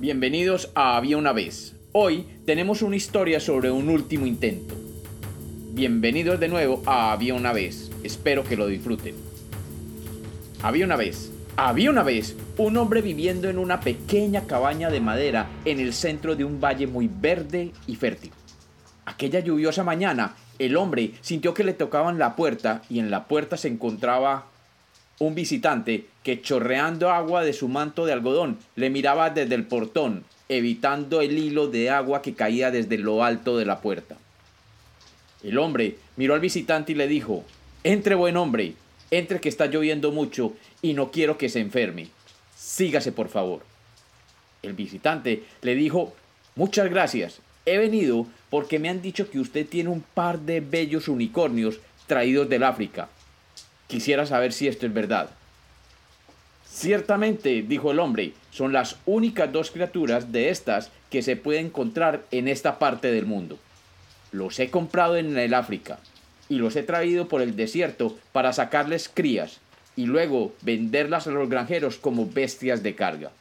Bienvenidos a Había una vez. Hoy tenemos una historia sobre un último intento. Bienvenidos de nuevo a Había una vez. Espero que lo disfruten. Había una vez. Había una vez un hombre viviendo en una pequeña cabaña de madera en el centro de un valle muy verde y fértil. Aquella lluviosa mañana, el hombre sintió que le tocaban la puerta y en la puerta se encontraba un visitante que chorreando agua de su manto de algodón le miraba desde el portón, evitando el hilo de agua que caía desde lo alto de la puerta. El hombre miró al visitante y le dijo, Entre buen hombre, entre que está lloviendo mucho y no quiero que se enferme. Sígase, por favor. El visitante le dijo, Muchas gracias. He venido porque me han dicho que usted tiene un par de bellos unicornios traídos del África Quisiera saber si esto es verdad. Ciertamente, dijo el hombre, son las únicas dos criaturas de estas que se pueden encontrar en esta parte del mundo. Los he comprado en el África y los he traído por el desierto para sacarles crías y luego venderlas a los granjeros como bestias de carga.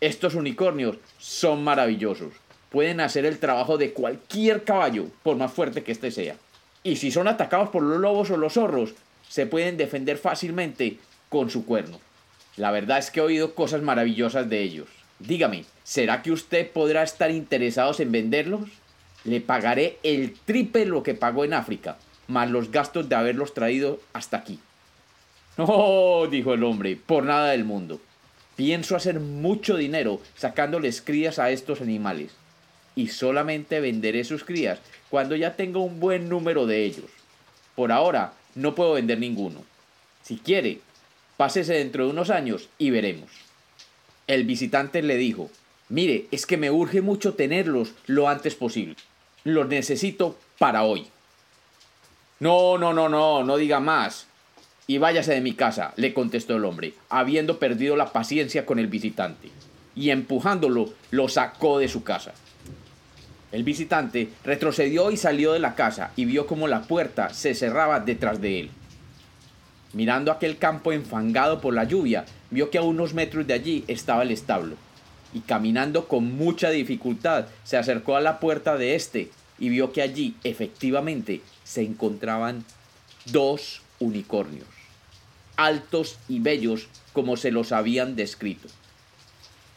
Estos unicornios son maravillosos. Pueden hacer el trabajo de cualquier caballo, por más fuerte que éste sea. Y si son atacados por los lobos o los zorros, se pueden defender fácilmente con su cuerno. La verdad es que he oído cosas maravillosas de ellos. Dígame, ¿será que usted podrá estar interesado en venderlos? Le pagaré el triple lo que pagó en África, más los gastos de haberlos traído hasta aquí. Oh, dijo el hombre, por nada del mundo. Pienso hacer mucho dinero sacándoles crías a estos animales, y solamente venderé sus crías cuando ya tenga un buen número de ellos. Por ahora no puedo vender ninguno. Si quiere, pásese dentro de unos años y veremos. El visitante le dijo, mire, es que me urge mucho tenerlos lo antes posible. Los necesito para hoy. No, no, no, no, no diga más. Y váyase de mi casa, le contestó el hombre, habiendo perdido la paciencia con el visitante, y empujándolo lo sacó de su casa. El visitante retrocedió y salió de la casa y vio cómo la puerta se cerraba detrás de él. Mirando aquel campo enfangado por la lluvia, vio que a unos metros de allí estaba el establo, y caminando con mucha dificultad se acercó a la puerta de éste y vio que allí efectivamente se encontraban dos unicornios, altos y bellos como se los habían descrito,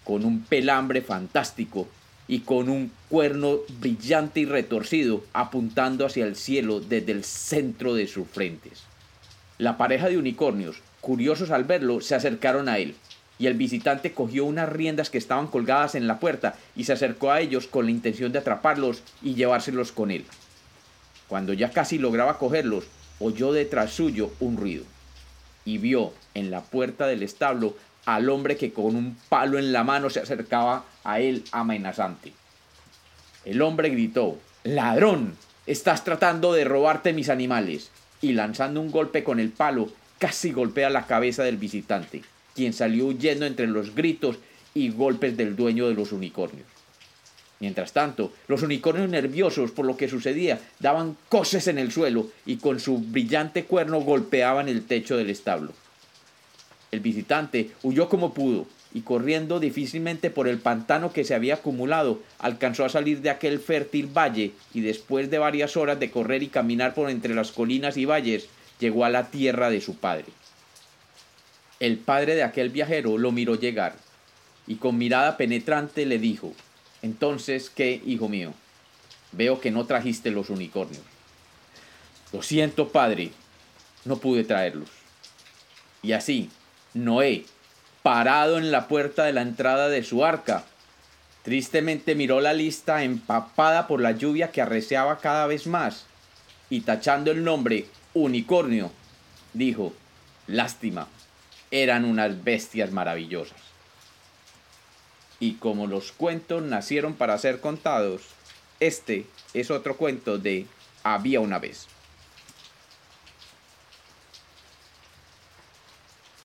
con un pelambre fantástico y con un cuerno brillante y retorcido apuntando hacia el cielo desde el centro de sus frentes. La pareja de unicornios, curiosos al verlo, se acercaron a él, y el visitante cogió unas riendas que estaban colgadas en la puerta y se acercó a ellos con la intención de atraparlos y llevárselos con él. Cuando ya casi lograba cogerlos, oyó detrás suyo un ruido, y vio en la puerta del establo al hombre que con un palo en la mano se acercaba a él amenazante. El hombre gritó, Ladrón, estás tratando de robarte mis animales, y lanzando un golpe con el palo, casi golpea la cabeza del visitante, quien salió huyendo entre los gritos y golpes del dueño de los unicornios. Mientras tanto, los unicornios nerviosos por lo que sucedía daban coces en el suelo y con su brillante cuerno golpeaban el techo del establo. El visitante huyó como pudo y corriendo difícilmente por el pantano que se había acumulado, alcanzó a salir de aquel fértil valle y después de varias horas de correr y caminar por entre las colinas y valles, llegó a la tierra de su padre. El padre de aquel viajero lo miró llegar y con mirada penetrante le dijo, Entonces, ¿qué, hijo mío? Veo que no trajiste los unicornios. Lo siento, padre, no pude traerlos. Y así, Noé, parado en la puerta de la entrada de su arca. Tristemente miró la lista empapada por la lluvia que arreciaba cada vez más y tachando el nombre unicornio, dijo, lástima, eran unas bestias maravillosas. Y como los cuentos nacieron para ser contados, este es otro cuento de Había una vez.